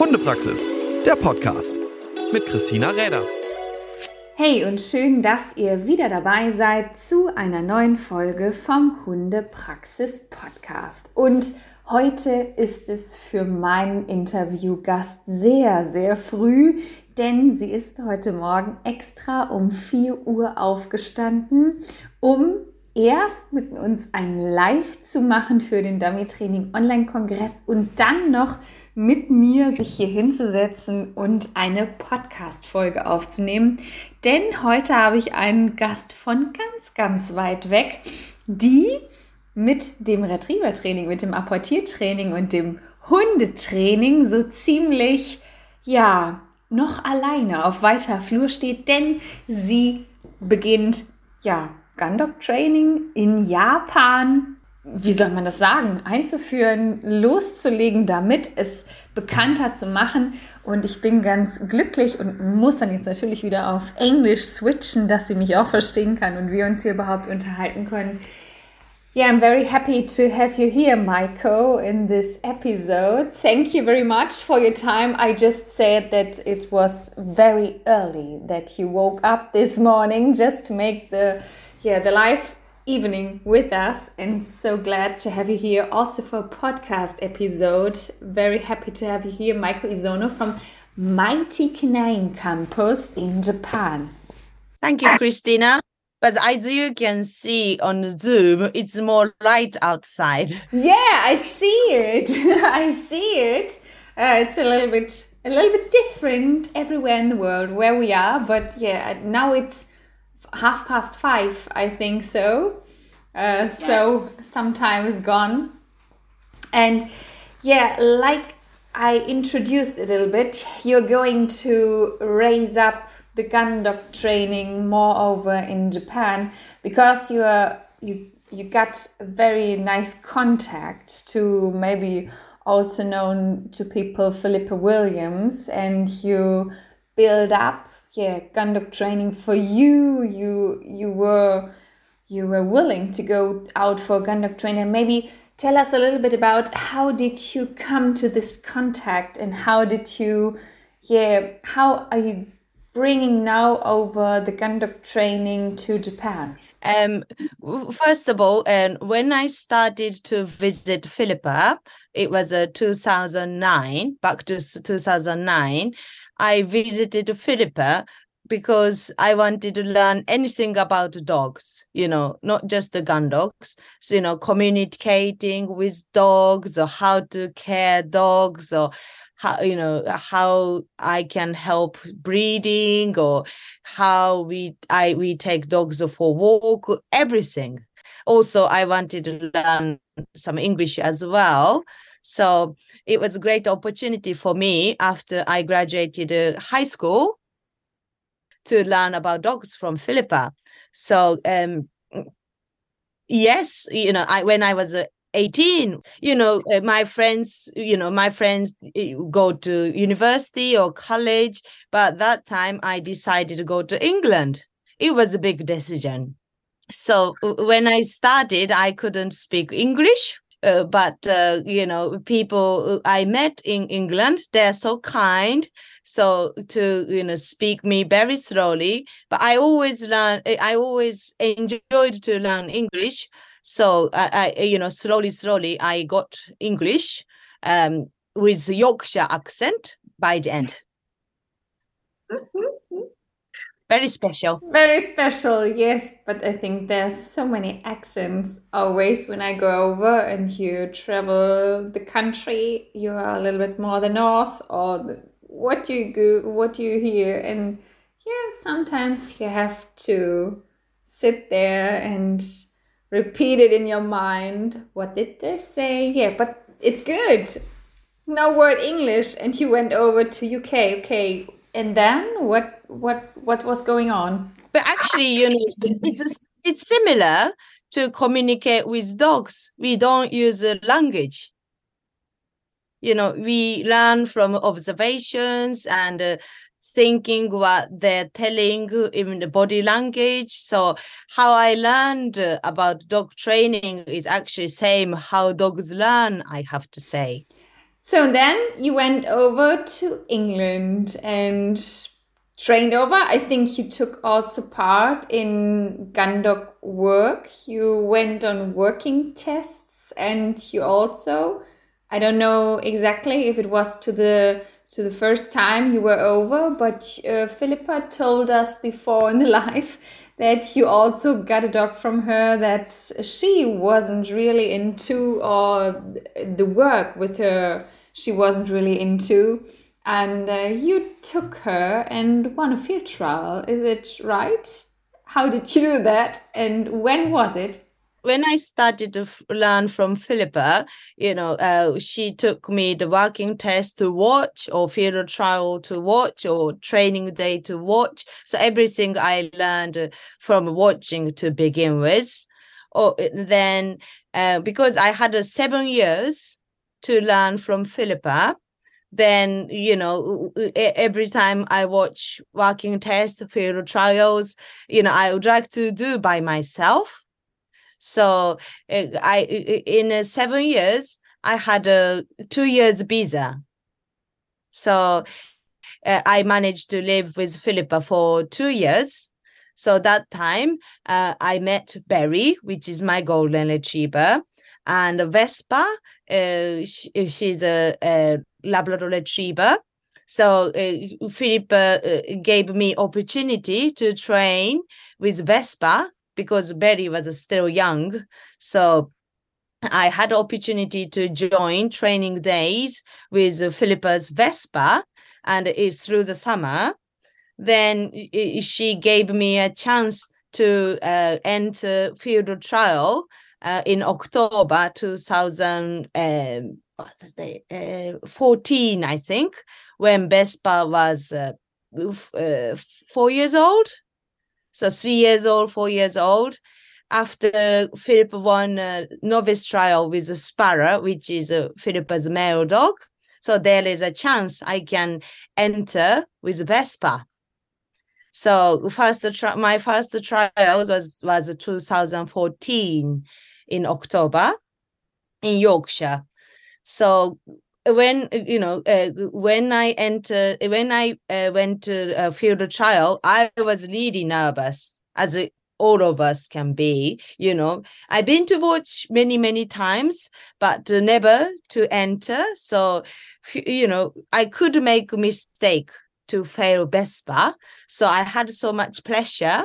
Hundepraxis, der Podcast mit Christina Räder. Hey und schön, dass ihr wieder dabei seid zu einer neuen Folge vom Hundepraxis Podcast. Und heute ist es für meinen Interviewgast sehr, sehr früh, denn sie ist heute Morgen extra um 4 Uhr aufgestanden, um erst mit uns ein Live zu machen für den Dummy Training Online Kongress und dann noch mit mir sich hier hinzusetzen und eine Podcast Folge aufzunehmen. Denn heute habe ich einen Gast von ganz, ganz weit weg, die mit dem Retriever Training, mit dem Apportiertraining und dem Hundetraining so ziemlich, ja, noch alleine auf weiter Flur steht, denn sie beginnt, ja, Gundog Training in Japan, wie soll man das sagen, einzuführen, loszulegen, damit es bekannter zu machen. Und ich bin ganz glücklich und muss dann jetzt natürlich wieder auf Englisch switchen, dass sie mich auch verstehen kann und wir uns hier überhaupt unterhalten können. Yeah, I'm very happy to have you here, Maiko, in this episode. Thank you very much for your time. I just said that it was very early that you woke up this morning just to make the yeah, the live evening with us and so glad to have you here also for a podcast episode. Very happy to have you here, Maiko Isono from Mighty Canine Campus in Japan. Thank you, Christina. But as you can see on the Zoom, it's more light outside. Yeah, I see it. I see it. Uh, it's a little bit a little bit different everywhere in the world where we are, but yeah, now it's half past five, I think so. Uh, yes. So some time is gone. And yeah, like I introduced a little bit, you're going to raise up the gun dog training more over in Japan because you are you you got a very nice contact to maybe also known to people Philippa Williams and you build up yeah gun dog training for you. You you were you were willing to go out for dog training. Maybe tell us a little bit about how did you come to this contact and how did you yeah how are you bringing now over the dog training to japan? Um first of all and when i started to visit philippa it was uh, 2009 back to 2009 I visited Philippa because I wanted to learn anything about dogs, you know, not just the gun dogs, so, you know, communicating with dogs or how to care dogs or how, you know, how I can help breeding or how we, I, we take dogs for walk, everything. Also, I wanted to learn some English as well. So it was a great opportunity for me after I graduated uh, high school to learn about dogs from Philippa. So um, yes, you know, I when I was uh, 18 you know uh, my friends you know my friends uh, go to university or college but that time i decided to go to england. It was a big decision. So when i started i couldn't speak english uh, but uh, you know people i met in england they're so kind so to you know speak me very slowly but i always learn i always enjoyed to learn english. So i, I you know slowly slowly i got english um, with yorkshire accent by the end. Mm-hmm very special. Very special yes but i think there's so many accents always when i go over and you travel the country you are a little bit more the north or the, what you go what you hear. And yeah sometimes you have to sit there and repeat it in your mind. What did they say? Yeah but it's good. No word english and you went over to uk okay and then what what what was going on? But actually you know it's it's similar to communicate with dogs. We don't use a language. You know we learn from observations and uh, thinking what they're telling in the body language. So how i learned about dog training is actually same how dogs learn i have to say So then you went over to England and trained over. I think you took also part in Gundog work. You went on working tests and you also, I don't know exactly if it was to the to the first time you were over, but uh, Philippa told us before in the live that you also got a dog from her that she wasn't really into or the work with her she wasn't really into and uh, you took her and won a field trial is it right how did you do that and when was it when I started to learn from Philippa, you know, uh, she took me the working test to watch or field trial to watch or training day to watch. So everything I learned from watching to begin with. Or oh, then uh, because I had seven years to learn from Philippa, then you know every time i watch working tests field trials you know i would like to do by myself. So i in seven years i had a two years visa. So uh, i managed to live with philippa for two years. So that time uh, i met berry which is my golden retriever and vespa uh, she, she's a, a Labrador Retriever. So uh, Philip uh, gave me opportunity to train with Vespa because Berry was still young. So I had opportunity to join training days with Philippa's Vespa, and it's through the summer. Then she gave me a chance to uh, enter field trial uh, in October 2000. Um, uh, 14, I think, when Vespa was uh, uh, four years old. So three years old, four years old. After Philip won a novice trial with Sparrow, which is a Philip's male dog. So there is a chance I can enter with Vespa. So first my first trial was was 2014 in October in Yorkshire. So when you know uh, when I enter when I uh, went to a field trial, I was really nervous as it, all of us can be. You know, I've been to watch many many times, but never to enter. So you know, I could make a mistake to fail Vespa. So I had so much pleasure.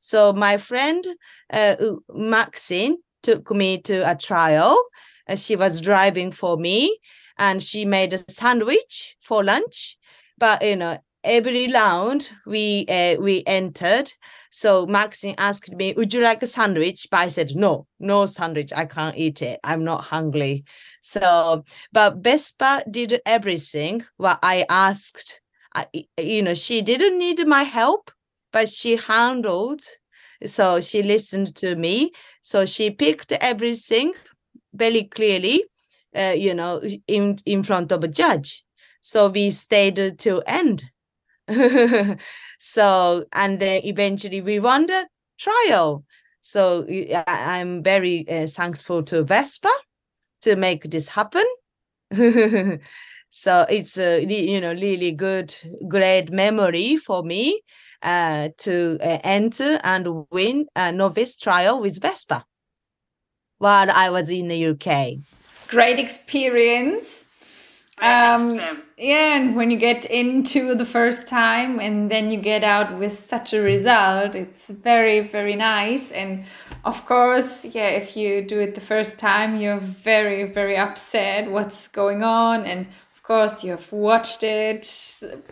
So my friend uh, Maxine took me to a trial and she was driving for me and she made a sandwich for lunch. But you know every round we uh, we entered. So maxine asked me would you like a sandwich? But i said no no sandwich. I can't eat it. I'm not hungry. So but vespa did everything what i asked. I, you know she didn't need my help but she handled so she listened to me so she picked everything very clearly, uh, you know, in in front of a judge. So we stayed till end. so and then eventually we won the trial. So I'm very uh, thankful to Vespa to make this happen. so it's a you know really good great memory for me uh, to uh, enter and win a novice trial with Vespa while I was in the UK. Great experience. Um, yeah, and when you get into the first time and then you get out with such a result, it's very, very nice. And of course, yeah, if you do it the first time, you're very, very upset what's going on. And course, you've watched it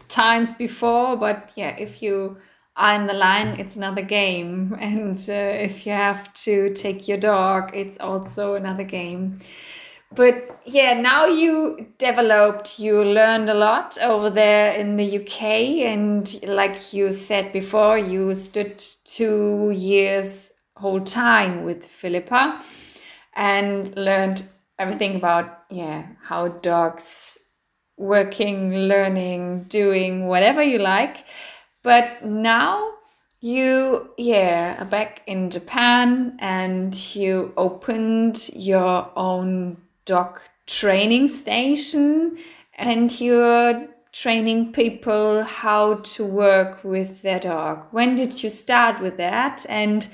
times before, but yeah, if you are in the line, it's another game. And uh, if you have to take your dog, it's also another game. But yeah, now you developed, you learned a lot over there in the UK. And like you said before, you stood two years whole time with Philippa and learned everything about, yeah, how dogs working, learning, doing whatever you like. But now you, yeah, are back in Japan and you opened your own dog training station and you're training people how to work with their dog. When did you start with that and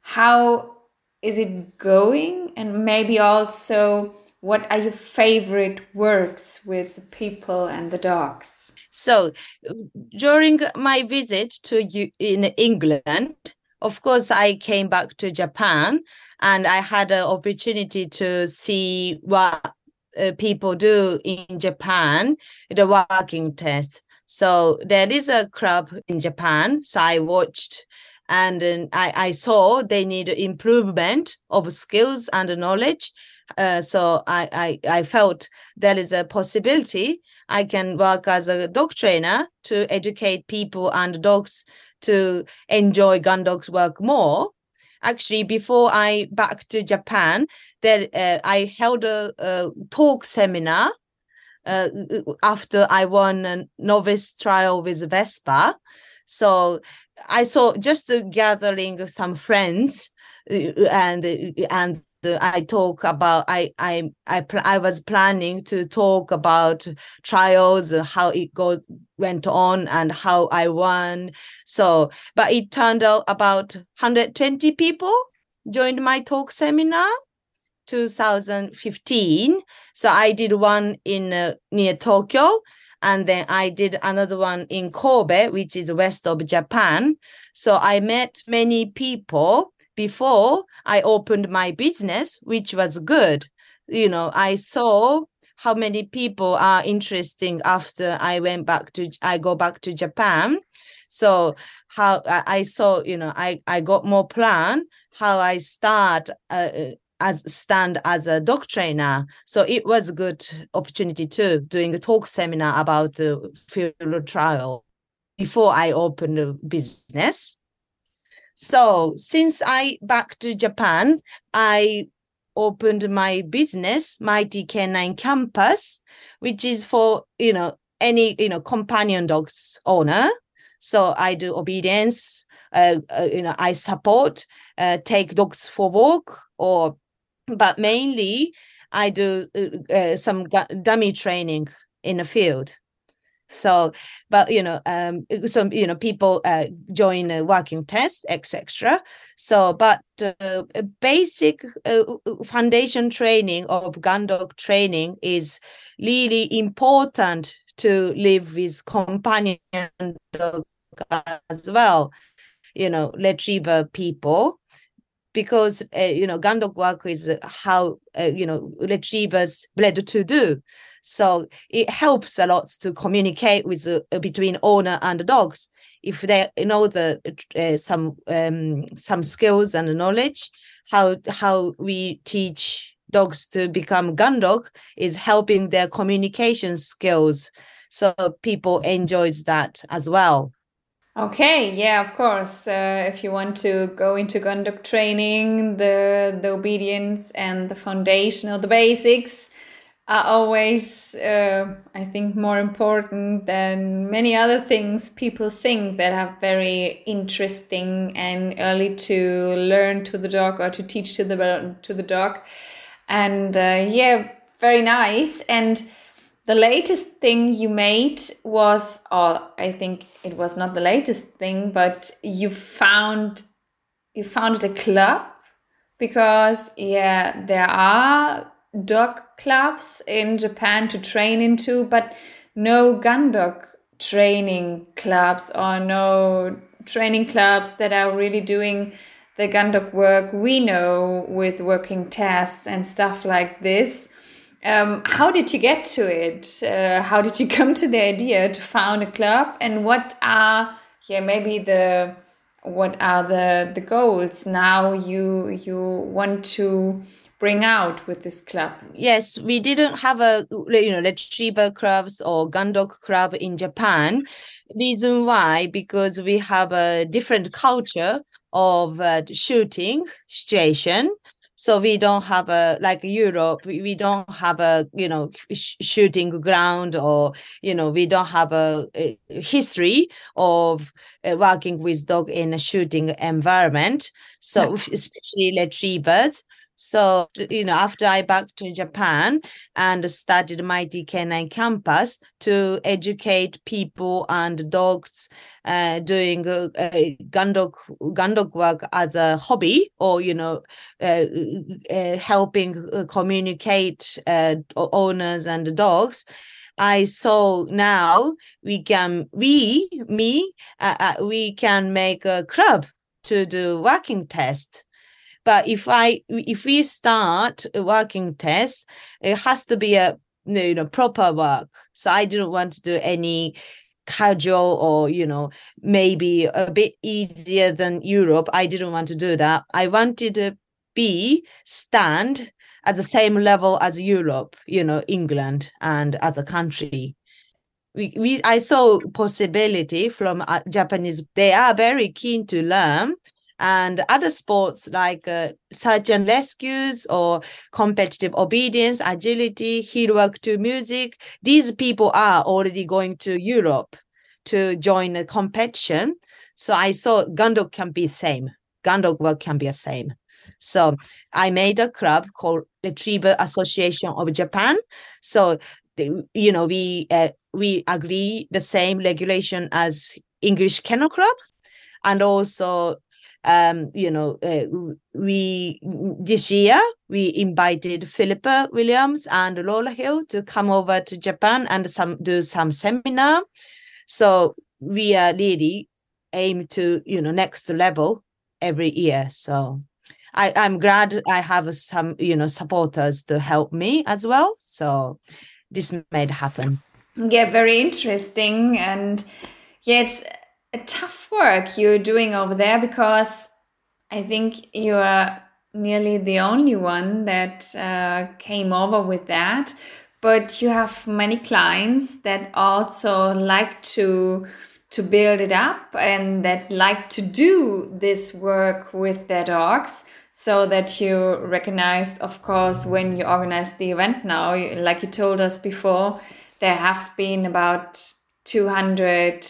how is it going? And maybe also, what are your favorite works with the people and the dogs? So, during my visit to you in England, of course, I came back to Japan and I had an opportunity to see what uh, people do in Japan, the walking test. So there is a club in Japan. So I watched and I, I saw they need improvement of skills and knowledge. Uh, so I, I, I felt there is a possibility I can work as a dog trainer to educate people and dogs to enjoy gun dogs work more. Actually, before I back to Japan, there uh, I held a, a talk seminar uh, after I won a novice trial with Vespa. So I saw just gathering some friends and and and I talk about I I I I was planning to talk about trials, how it go went on, and how I won. So, but it turned out about 120 people joined my talk seminar. 2015 so i did one in uh, near tokyo and then i did another one in kobe which is west of japan so i met many people before I opened my business, which was good. You know, I saw how many people are interesting after I went back to I go back to Japan. So how I saw, you know, I I got more plan how I start uh, uh, as stand as a dog trainer. So it was a good opportunity too, doing a talk seminar about the field trial before I opened the business. So since I back to Japan, I opened my business, Mighty Canine Campus, which is for you know any you know companion dogs owner. So I do obedience. Uh, uh, you know, I support uh, take dogs for walk, or but mainly I do uh, uh, some dummy training in the field so but you know um some you know people uh, join a working test etc so but uh, basic uh, foundation training of dog training is really important to live with companion dog as well you know retriever people. Because uh, you know gun dog work is how uh, you know retrievers bred to do so it helps a lot to communicate with uh, between owner and the dogs. If they know the uh, some um, some skills and knowledge, how how we teach dogs to become gun dog is helping their communication skills. So people enjoys that as well. Okay, yeah, of course. Uh, if you want to go into gun dog training, the the obedience and the foundation or the basics, are always, uh, I think, more important than many other things people think that are very interesting and early to learn to the dog or to teach to the to the dog. And uh, yeah, very nice. And the latest thing you made was, or I think it was not the latest thing, but you found you founded a club because yeah, there are dog clubs in Japan to train into, but no gun dog training clubs or no training clubs that are really doing the gun dog work we know with working tests and stuff like this. Um, how did you get to it? Uh, how did you come to the idea to found a club? And what are yeah maybe the what are the the goals now you you want to bring out with this club? Yes, we didn't have a you know retriever clubs or gun dog club in Japan. Reason why because we have a different culture of uh, shooting situation. So we don't have a like Europe. We don't have a you know sh- shooting ground or you know we don't have a, a history of uh, working with dog in a shooting environment. So especially retrievers So, you know, after I back to Japan and started Mighty Canine Campus to educate people and dogs uh, doing uh, dog gun dog work as a hobby or you know uh, uh helping uh, communicate uh, owners and dogs I saw now we can we me we can make a club to do working test but if I if we start a working test, it has to be a you know proper work. So I didn't want to do any casual or you know maybe a bit easier than Europe. I didn't want to do that. I wanted to be stand at the same level as Europe, you know, England and other country. We, we I saw possibility from uh, Japanese. They are very keen to learn, and other sports like uh, search and rescues or competitive obedience, agility, heel work to music. These people are already going to Europe to join a competition. So I saw Gundog can be same. Gundog work can be the same. So I made a club called the Retriever Association of Japan. So you know we uh, we agree the same regulation as English Kennel Club, and also um, you know, uh, we this year we invited Philippa Williams and Lola Hill to come over to Japan and some do some seminar. So we are really aim to you know next level every year. So I, I'm glad I have some you know supporters to help me as well. So this made happen. Yeah, very interesting and yeah, it's a tough work you're doing over there because I think you are nearly the only one that uh, came over with that. But you have many clients that also like to to build it up and that like to do this work with their dogs so that you recognized of course when you organized the event now like you told us before there have been about 200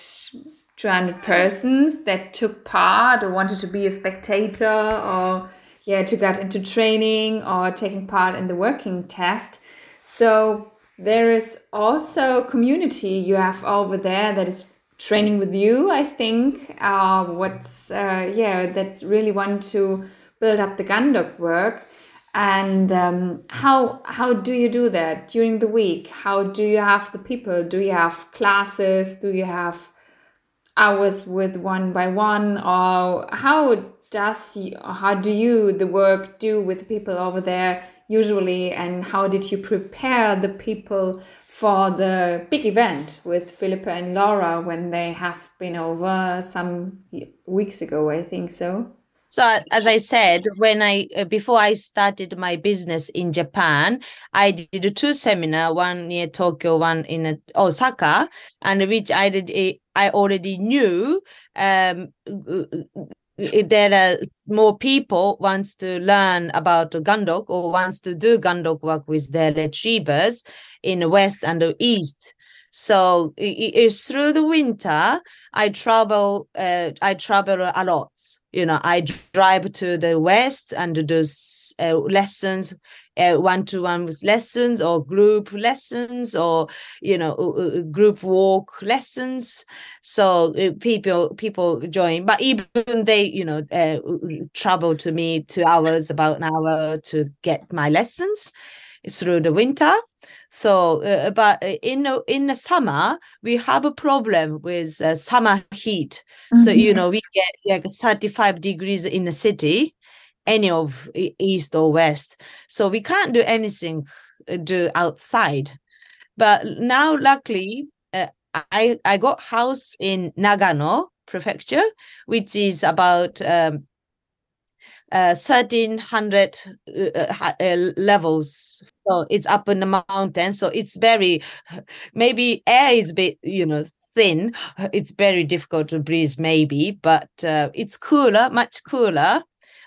200 persons that took part or wanted to be a spectator or yeah to get into training or taking part in the working test. So there is also community you have over there that is training with you i think uh, what's uh, yeah that's really want to build up the gun dog work. And um, how how do you do that during the week? How do you have the people? Do you have classes? Do you have hours with one by one or how does you, how do you the work do with people over there usually and how did you prepare the people for the big event with Philippa and Laura when they have been over some weeks ago I think so so as I said, when I uh, before I started my business in Japan, I did two seminar, one near Tokyo, one in uh, Osaka, and which I did. I already knew um, there are more people wants to learn about Gundog or wants to do Gundog work with their retrievers in the west and the east. So it's through the winter. I travel. Uh, I travel a lot you know i drive to the west and do uh, lessons uh, one-to-one with lessons or group lessons or you know group walk lessons so uh, people people join but even they you know uh, travel to me two hours about an hour to get my lessons through the winter so, uh, but uh, in the, in the summer, we have a problem with uh, summer heat. Mm-hmm. So, you mm-hmm. know, we get like 35 degrees in the city, any of east or west. So we can't do anything uh, do outside. But now, luckily, uh, I I got house in Nagano prefecture, which is about um, uh, 1300 uh, uh, levels so it's up in the mountain so it's very maybe air is bit you know thin it's very difficult to breathe maybe but uh, it's cooler much cooler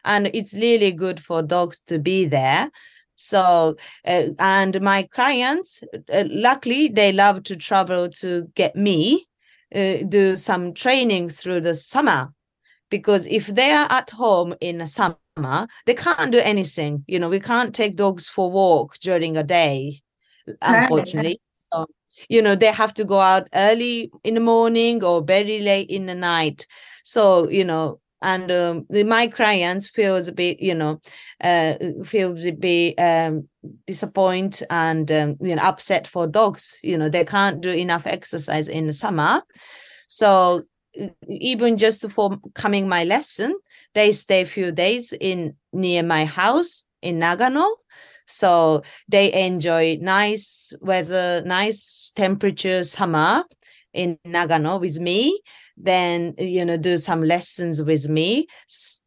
and it's really good for dogs to be there so uh, and my clients uh, luckily they love to travel to get me do some training through the summer because if they are at home in the summer summer, they can't do anything. You know, we can't take dogs for walk during a day, unfortunately. So, you know, they have to go out early in the morning or very late in the night. So, you know, and um, my clients feels a bit, you know, uh, feels a bit um, disappointed and um, you know upset for dogs. You know, they can't do enough exercise in the summer, so even just for coming my lesson, they stay a few days in near my house in Nagano. So they enjoy nice weather, nice temperature summer in Nagano with me. Then you know do some lessons with me,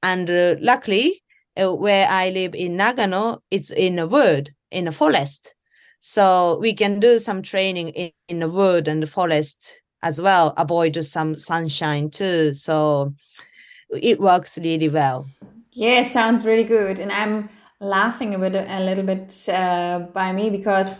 and uh, luckily uh, where I live in Nagano, it's in a wood in a forest. So we can do some training in, in the wood and the forest as well, avoid some sunshine too. So it works really well. Yeah, sounds really good. And I'm laughing a bit, a little bit uh, by me because,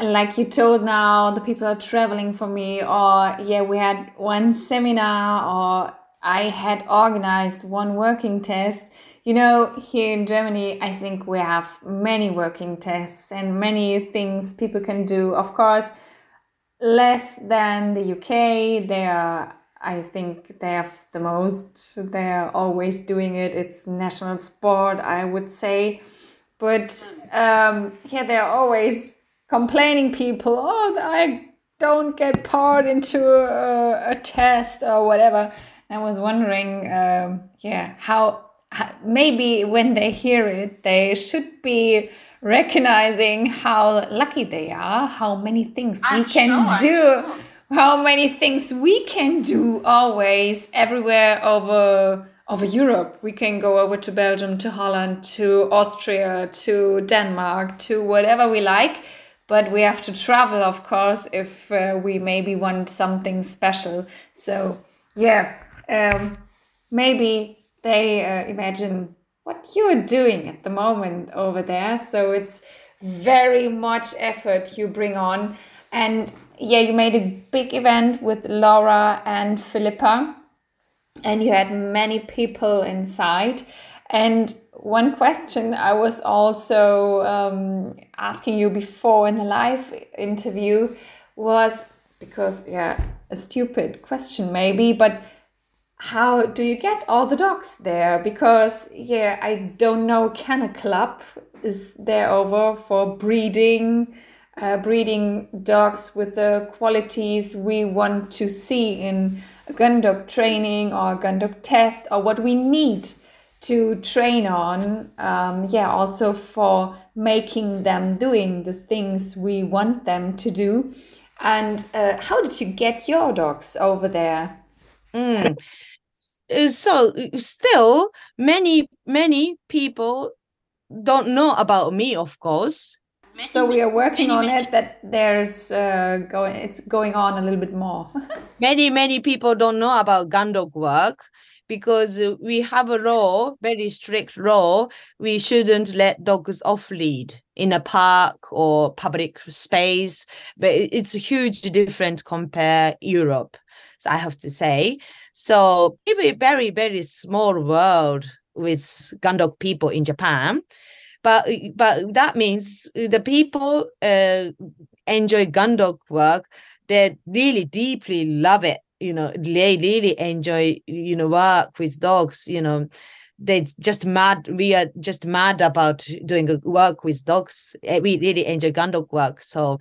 like you told now, the people are traveling for me, or yeah, we had one seminar, or I had organized one working test. You know, here in Germany, I think we have many working tests and many things people can do. Of course, less than the UK. They are, I think, they have the most. They're always doing it. It's national sport, I would say. But um, yeah, they're always complaining people. Oh, I don't get part into a, a test or whatever. I was wondering, um, yeah, how, how maybe when they hear it, they should be recognizing how lucky they are, how many things I'm we can sure, do, sure. how many things we can do always everywhere over over Europe. We can go over to Belgium, to Holland, to Austria, to Denmark, to whatever we like. But we have to travel, of course, if uh, we maybe want something special. So, yeah, um, maybe they uh, imagine what you're doing at the moment over there. So it's very much effort you bring on. And yeah, you made a big event with Laura and Philippa, and you had many people inside. And one question I was also um, asking you before in the live interview was because, yeah, a stupid question maybe, but how do you get all the dogs there? Because, yeah, I don't know, Kennel Club is there over for breeding, uh, breeding dogs with the qualities we want to see in a gun dog training or gun dog test or what we need to train on. Um, yeah, also for making them doing the things we want them to do. And uh, how did you get your dogs over there? Mm. So still many many people don't know about me of course so we are working many, on many, it that there's uh, going it's going on a little bit more many many people don't know about gun dog work because we have a law very strict law we shouldn't let dogs off lead in a park or public space but it's a huge different compare europe I have to say. So a very, very small world with gun dog people in Japan. But but that means the people uh, enjoy dog work. They really deeply love it. You know, they really enjoy you know work with dogs. You know, they just mad. We are just mad about doing work with dogs. Eh, we really enjoy gun dog work. So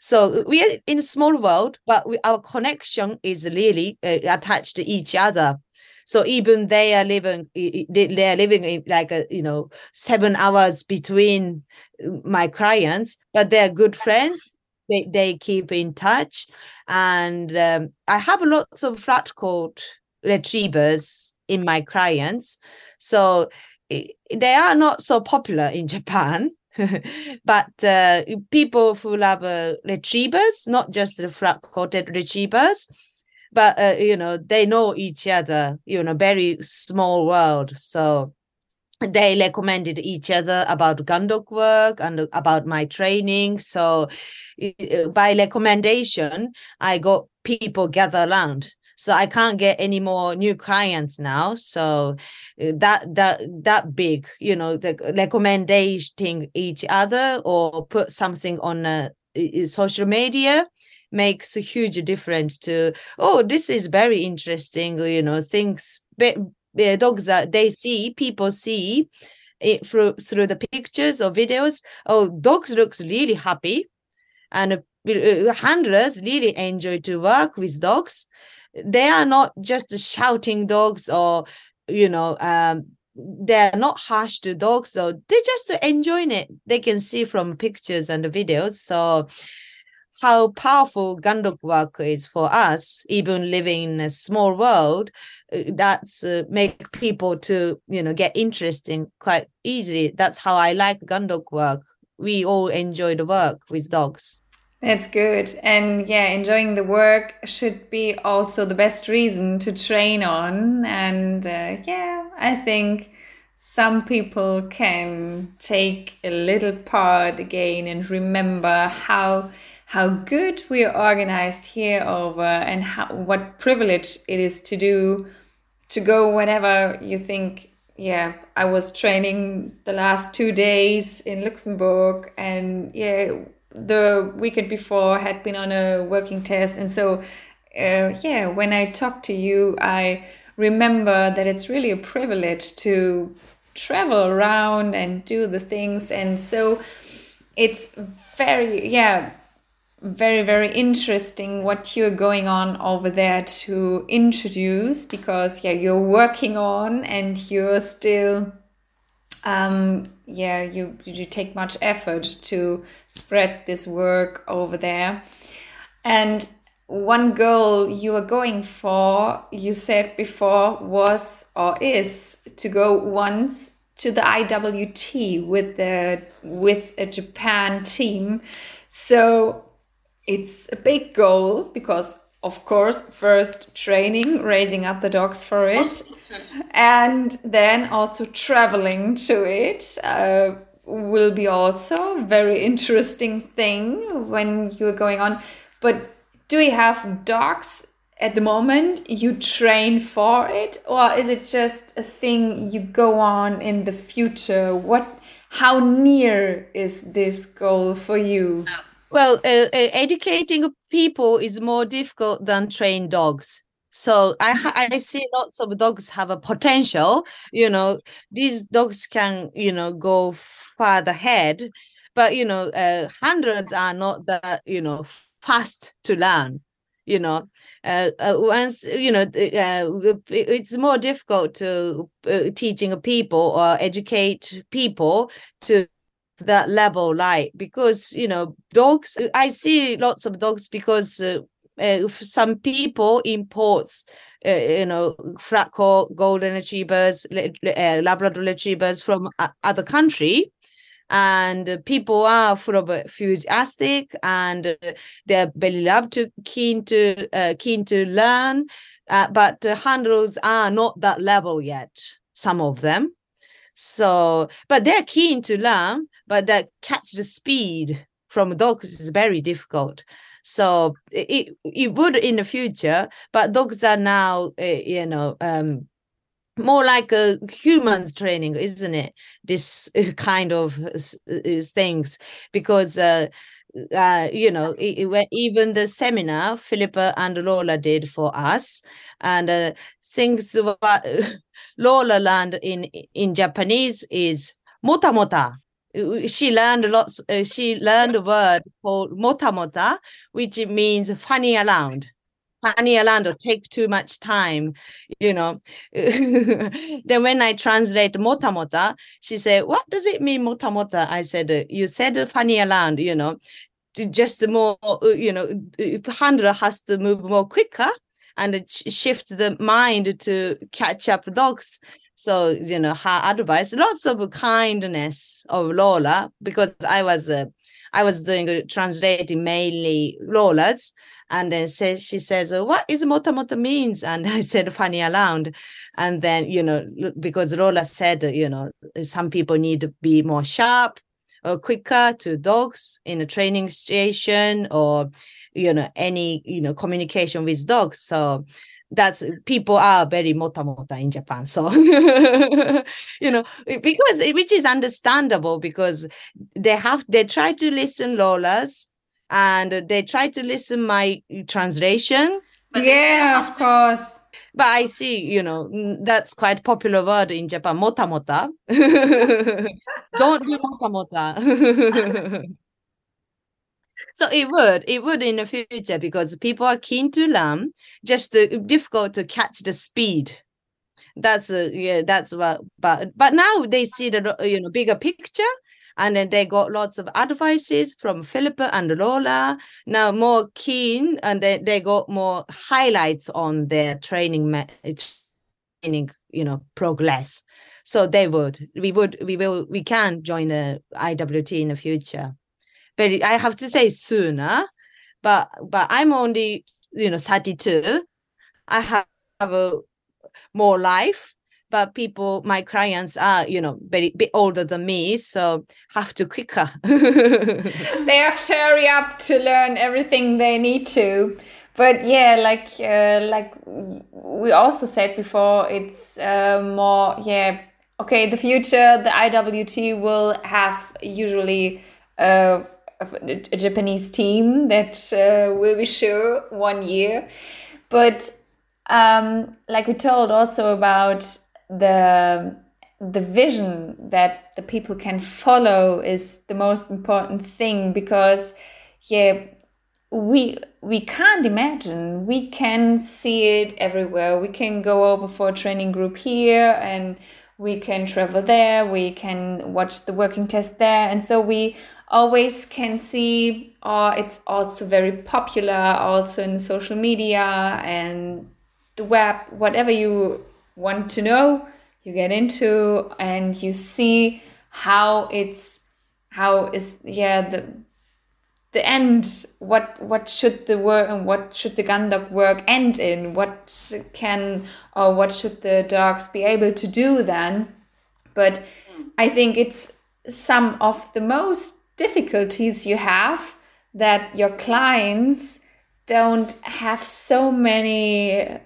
so we are in a small world, but we, our connection is really uh, attached to each other. So even they are living, they are living in like a you know seven hours between uh, my clients, but they are good friends. They they keep in touch, and um, I have lots of flat coat retrievers in my clients. So they are not so popular in Japan but uh, people who love uh, retrievers, not just the flat-coated retrievers, but uh, you know they know each other. You know, very small world. So they recommended each other about gun dog work and about my training. So by recommendation, I got people gather around. so i can't get any more new clients now so uh, that that that big you know the recommending each other or put something on a social media makes a huge difference to oh this is very interesting you know things dogs that they see people see it through through the pictures or videos. Oh dogs looks really happy and uh, handlers really enjoy to work with dogs. They are not just shouting dogs or you know um, they're not harsh to dogs so they're just enjoying it. They can see from pictures and the videos. So how powerful gun dog work is for us even living in a small world uh, that's uh, make people to you know get interesting quite easily. That's how i like gun dog work. We all enjoy the work with dogs. That's good. And yeah enjoying the work should be also the best reason to train on. And uh, yeah i think some people can take a little part again and remember how how good we are organized here over and how, what privilege it is to do to go whenever you think yeah i was training the last two days in luxembourg and yeah the weekend before had been on a working test. And so uh, yeah when i talk to you i remember that it's really a privilege to travel around and do the things. And so it's very yeah very very interesting what you're going on over there to introduce because yeah you're working on and you're still um yeah you you take much effort to spread this work over there. And one goal you are going for you said before was or is to go once to the IWT with the with a Japan team. So it's a big goal because of course first training raising up the dogs for it and then also traveling to it uh, will be also a very interesting thing when you're going on. But do you have dogs at the moment you train for it or is it just a thing you go on in the future? What how near is this goal for you well, uh, uh, educating people is more difficult than train dogs. So I I see lots of dogs have a potential. You know, these dogs can you know go farther ahead, but you know, uh, hundreds are not that you know fast to learn you know uh, uh, once you know uh, it's more difficult to uh, teaching people or educate people to that level like because you know dogs i see lots of dogs because uh, uh, some people imports uh, you know flat coat golden retrievers uh, labrador retrievers from other country and people are full of enthusiastic and they're very love to keen to uh, keen to learn uh, but handles are not that level yet some of them so, but they're keen to learn, but that catch the speed from dogs is very difficult. So it it would in the future, but dogs are now, uh, you know, um, more like a humans training, isn't it? This kind of things because. Uh, uh, you know, even the seminar Philippa and Lola did for us, and uh, things what Lola learned in in Japanese is mota mota. She learned lots. Uh, she learned a word called mota mota, which means funny around. Around or take too much time, you know. then when I translate mota mota, she said, "What does it mean mota mota?" I said, "You said around, you know." Just more, you know, handler has to move more quicker and shift the mind to catch up dogs. So, you know, her advice, lots of kindness of Lola, because I was uh, I was doing uh, translating mainly Lola's, and then says she says, oh, "What is mota mota means?" And I said, "Funny around," and then you know because Lola said, you know, some people need to be more sharp or quicker to dogs in a training station or you know any you know communication with dogs so that's people are very mota mota in Japan. So you know, because which is understandable because they have they try to listen Lola's and they try to listen my translation. yeah, of course. But I see, you know, that's quite popular word in Japan, mota mota. Don't do mota mota. so it would it would in the future because people are keen to learn just the, difficult to catch the speed that's uh, yeah that's what but but now they see the you know bigger picture and then they got lots of advices from Philippa and Lola. Now more keen, and they, they got more highlights on their training training, you know, progress. So they would, we would, we will, we can join a IWT in the future but I have to say sooner. But but I'm only you know 32. I have, have a more life but people my clients are you know very bit older than me so have to quicker they have to hurry up to learn everything they need to but yeah like uh, like we also said before it's uh, more yeah okay the future the iwt will have usually uh, a Japanese team that uh, will be sure one year. But um, like we told also about the the vision that the people can follow is the most important thing because yeah we we can't imagine. We can see it everywhere. We can go over for a training group here and we can travel there. We can watch the working test there. And so we always can see or it's also very popular also in social media and the web whatever you want to know you get into and you see how it's how is yeah the the end what what should the work and what should the gun dog work end in? What can or what should the dogs be able to do then? But i think it's some of the most difficulties you have that your clients don't have so many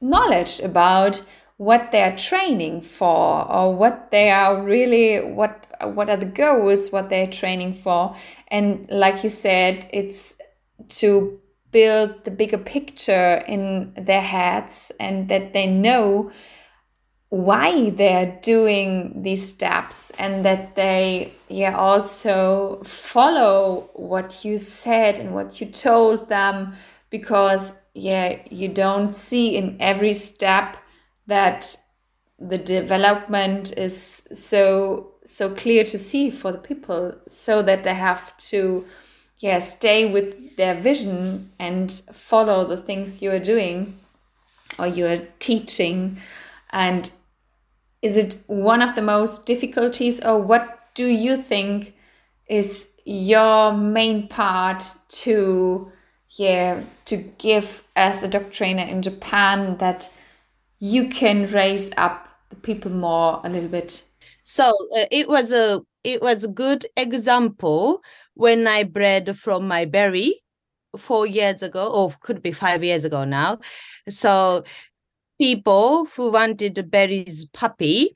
knowledge about what they're training for or what they are really what what are the goals what they're training for. And like you said it's to build the bigger picture in their heads and that they know why they're doing these steps and that they yeah also follow what you said and what you told them because yeah you don't see in every step that the development is so so clear to see for the people so that they have to yeah stay with their vision and follow the things you are doing or you are teaching. And is it one of the most difficulties or what do you think is your main part to yeah to give as a dog trainer in japan that you can raise up the people more a little bit so uh, it was a it was a good example when i bred from my berry four years ago or could be five years ago now so people who wanted Berry's puppy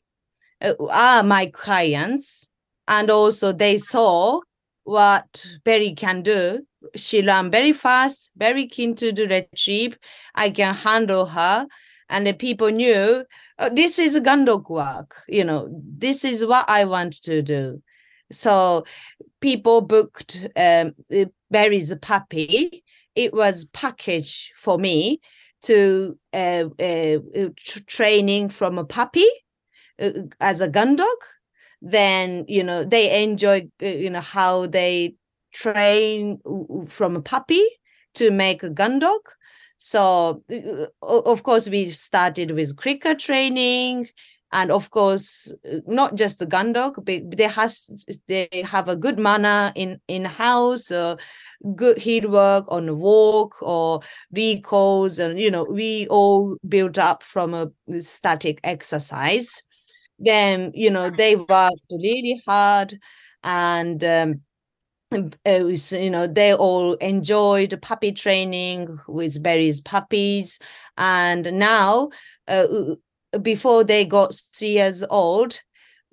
uh, are my clients. And also they saw what Berry can do. She learned very fast, very keen to do retrieve. I can handle her. And the people knew oh, this is gun dog work. You know, this is what I want to do. So people booked um, Berry's puppy. It was package for me to uh, uh, uh training from a puppy uh, as a gun dog then you know they enjoy uh, you know how they train from a puppy to make a gun dog so of course we started with clicker training and of course not just the gun dog but they has they have a good manner in in house uh, good heel work on the walk or recalls and you know we all built up from a static exercise. Then you know they worked really hard and um, uh, you know they all enjoyed puppy training with Berry's puppies. And now uh, before they got three years old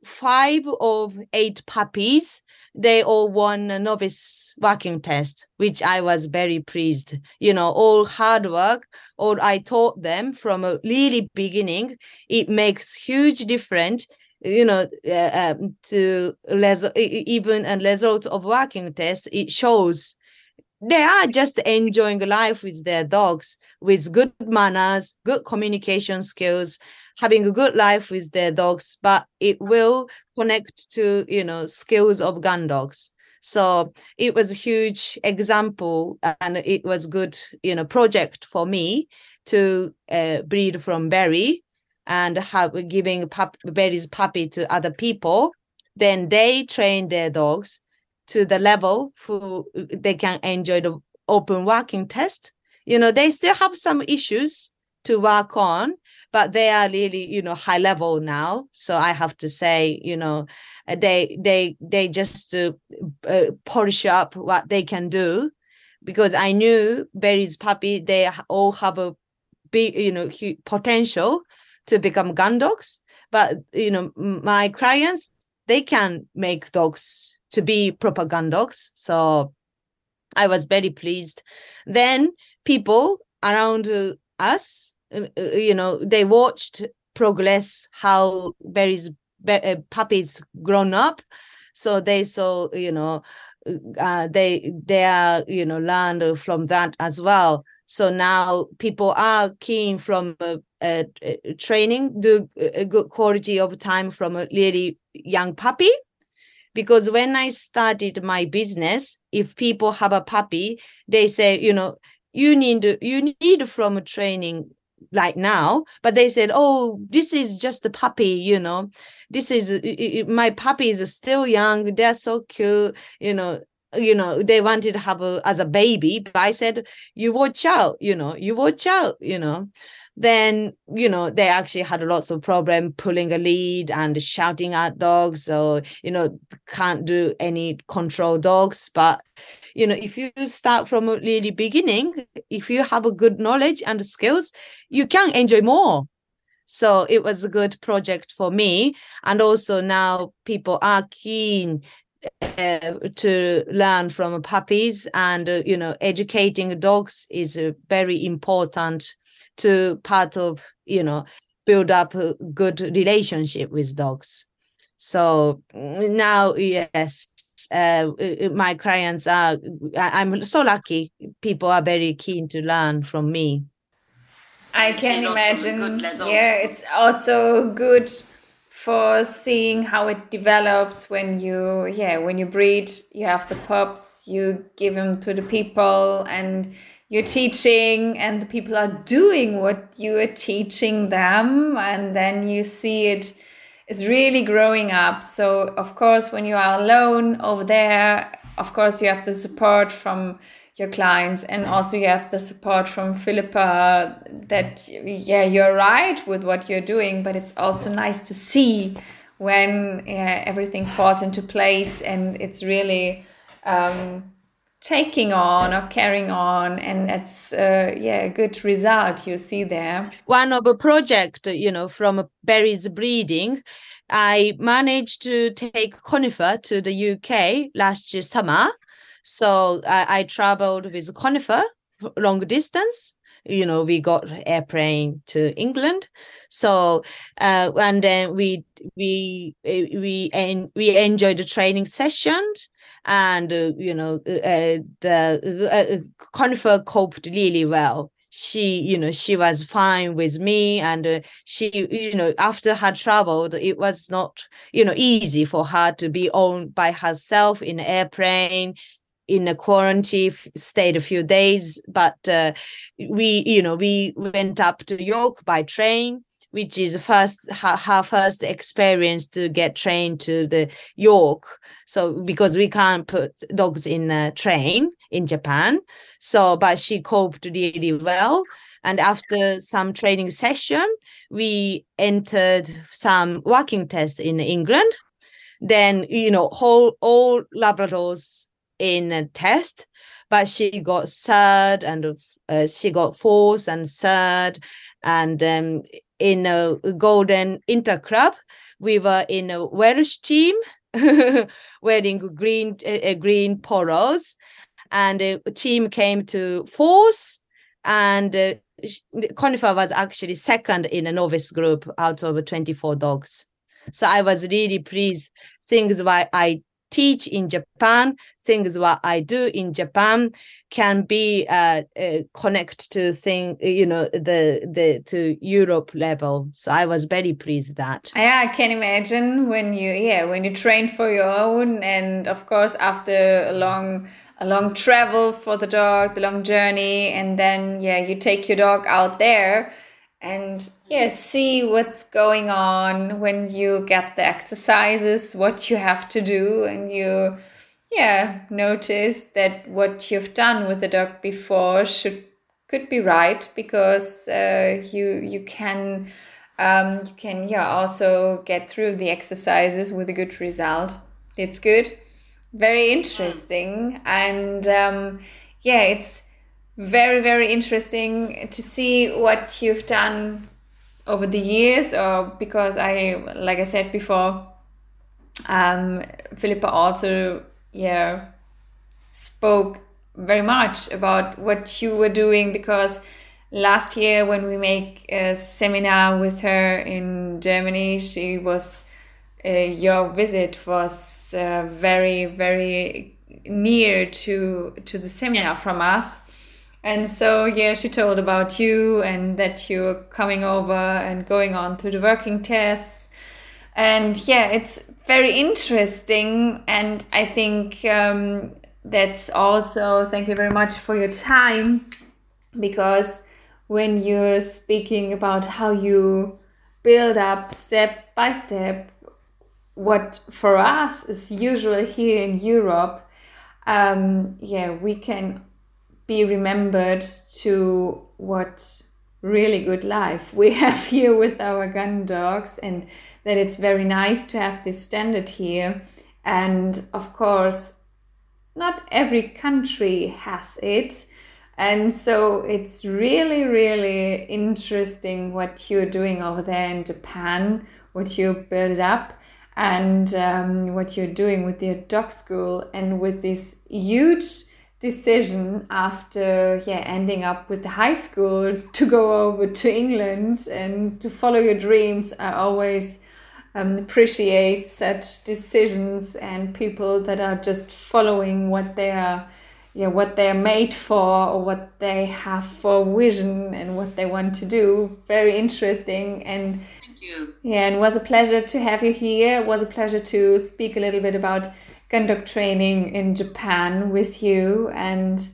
five of eight puppies they all won a novice working test which i was very pleased. You know all hard work all i taught them from a really beginning it makes huge difference you know uh, um, to res- even a result of working test it shows they are just enjoying life with their dogs with good manners good communication skills having a good life with their dogs but it will connect to you know skills of gun dogs. So it was a huge example and it was good you know project for me to uh, breed from berry and have giving pup, Berry's puppy to other people, then they train their dogs to the level who they can enjoy the open working test. You know, they still have some issues to work on, but they are really, you know, high level now. So I have to say, you know, they they they just uh, uh, polish up what they can do because I knew Berry's puppy they all have a big, you know, potential to become gun dogs. But you know my clients they can make dogs to be proper gun dogs. So i was very pleased. Then people around us uh, uh, you know they watched progress how Berry's uh, puppies grown up. So they saw you know uh, they they are you know learned from that as well so now people are keen from uh, uh, training, do a good quality of time from a really young puppy. Because when I started my business, if people have a puppy, they say, you know, you need you need from training like now. But they said oh this is just a puppy you know. This is my puppy is still young. They're so cute you know you know they wanted to have a as a baby but i said you watch out you know you watch out you know. Then you know they actually had lots of problem pulling a lead and shouting at dogs or you know can't do any control dogs. But you know if you start from a really beginning if you have a good knowledge and skills you can enjoy more. So it was a good project for me. And also now people are keen uh, to learn from puppies and uh, you know educating dogs is uh, very important to part of you know build up a good relationship with dogs. So mm, now yes uh, uh, my clients are i'm so lucky. People are very keen to learn from me. I can imagine. yeah it's also good for seeing how it develops when you yeah when you breed you have the pups you give them to the people and you're teaching and the people are doing what you are teaching them and then you see it is really growing up. So of course when you are alone over there of course you have the support from your clients and also you have the support from philippa that yeah you're right with what you're doing but it's also nice to see when yeah, everything falls into place and it's really um, taking on or carrying on and it's uh, yeah a good result you see there. One of a project you know from Berry's breeding i managed to take conifer to the uk last year summer so I, I traveled with Conifer long distance. You know, we got airplane to England. So uh, and then we we we and we enjoyed the training session and uh, you know uh, the uh, Conifer coped really well she you know she was fine with me and uh, she you know after her traveled it was not you know easy for her to be on by herself in airplane in a quarantine stayed a few days but uh, we you know we went up to york by train which is first her, first experience to get trained to the york. So because we can't put dogs in a train in japan so but she coped really well. And after some training session we entered some working test in england. Then you know whole all labradors in a test, but she got third and uh, she got fourth and third. And um, in a Golden Inter Club, we were in a Welsh team wearing green uh, green polos, and the team came to fourth, and uh, Conifer was actually second in a novice group out of 24 dogs. So I was really pleased. Things why I teach in Japan, things what I do in Japan can be uh, uh, connect to thing, you know, the the to Europe level. So I was very pleased that. Yeah, I can imagine when you yeah when you trained for your own, and of course after a long a long travel for the dog, the long journey, and then yeah you take your dog out there and yeah see what's going on when you get the exercises what you have to do and you yeah notice that what you've done with the dog before should could be right because uh, you you can um, you can yeah also get through the exercises with a good result. It's good. Very interesting. And um, yeah it's very very interesting to see what you've done over the years or because i like i said before um philippa also yeah spoke very much about what you were doing because last year when we make a seminar with her in germany she was uh, your visit was uh, very very near to to the seminar yes. from us and so, yeah, she told about you and that you're coming over and going on to the working tests. And yeah, it's very interesting. And I think um, that's also, thank you very much for your time because when you're speaking about how you build up step by step what for us is usual here in Europe, um, yeah, we can be remembered to what really good life we have here with our gun dogs and that it's very nice to have this standard here. And of course not every country has it. And so it's really really interesting what you're doing over there in japan what you build up and um, what you're doing with your dog school and with this huge decision after yeah ending up with the high school to go over to England and to follow your dreams. I always um, appreciate such decisions and people that are just following what they are yeah what they're made for or what they have for vision and what they want to do. Very interesting and yeah and was a pleasure to have you here. It was a pleasure to speak a little bit about gun training in Japan with you. And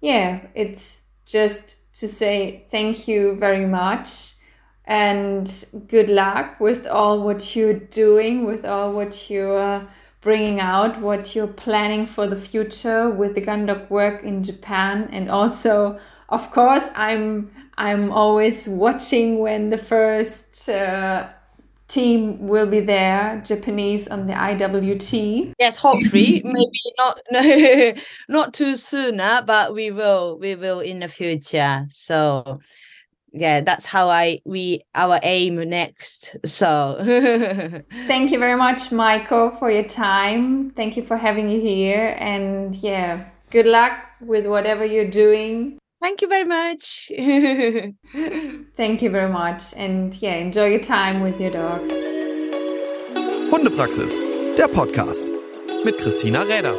yeah, it's just to say thank you very much and good luck with all what you're doing, with all what you're bringing out, what you're planning for the future with the gun dog work in Japan. And also, of course, I'm I'm always watching when the first uh, team will be there, Japanese on the IWT. Yes, hopefully, maybe not not too soon, ah, but we will we will in the future. So yeah, that's how I we our aim next. So thank you very much, Maiko, for your time. Thank you for having you here, and yeah, good luck with whatever you're doing. Thank you very much. Thank you very much. And yeah, enjoy your time with your dogs. Hundepraxis, der Podcast mit Christina Räder.